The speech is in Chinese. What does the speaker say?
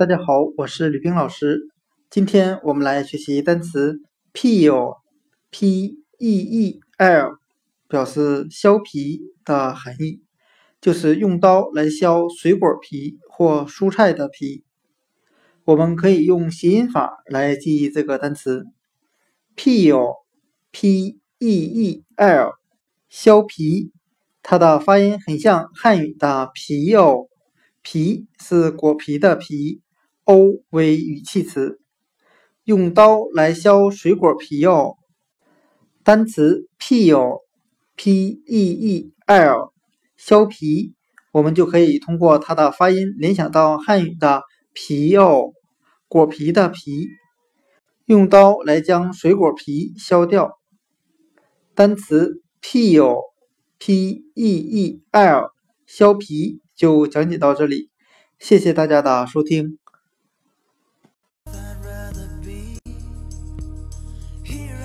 大家好，我是吕冰老师。今天我们来学习单词 peel，p-e-e-l，表示削皮的含义，就是用刀来削水果皮或蔬菜的皮。我们可以用谐音法来记忆这个单词 peel，p-e-e-l，削皮。它的发音很像汉语的皮哦，皮是果皮的皮。O 为语气词，用刀来削水果皮哦。单词 peel，p-e-e-l，削皮，我们就可以通过它的发音联想到汉语的皮哦，果皮的皮，用刀来将水果皮削掉。单词 peel，p-e-e-l，削皮就讲解到这里，谢谢大家的收听。Here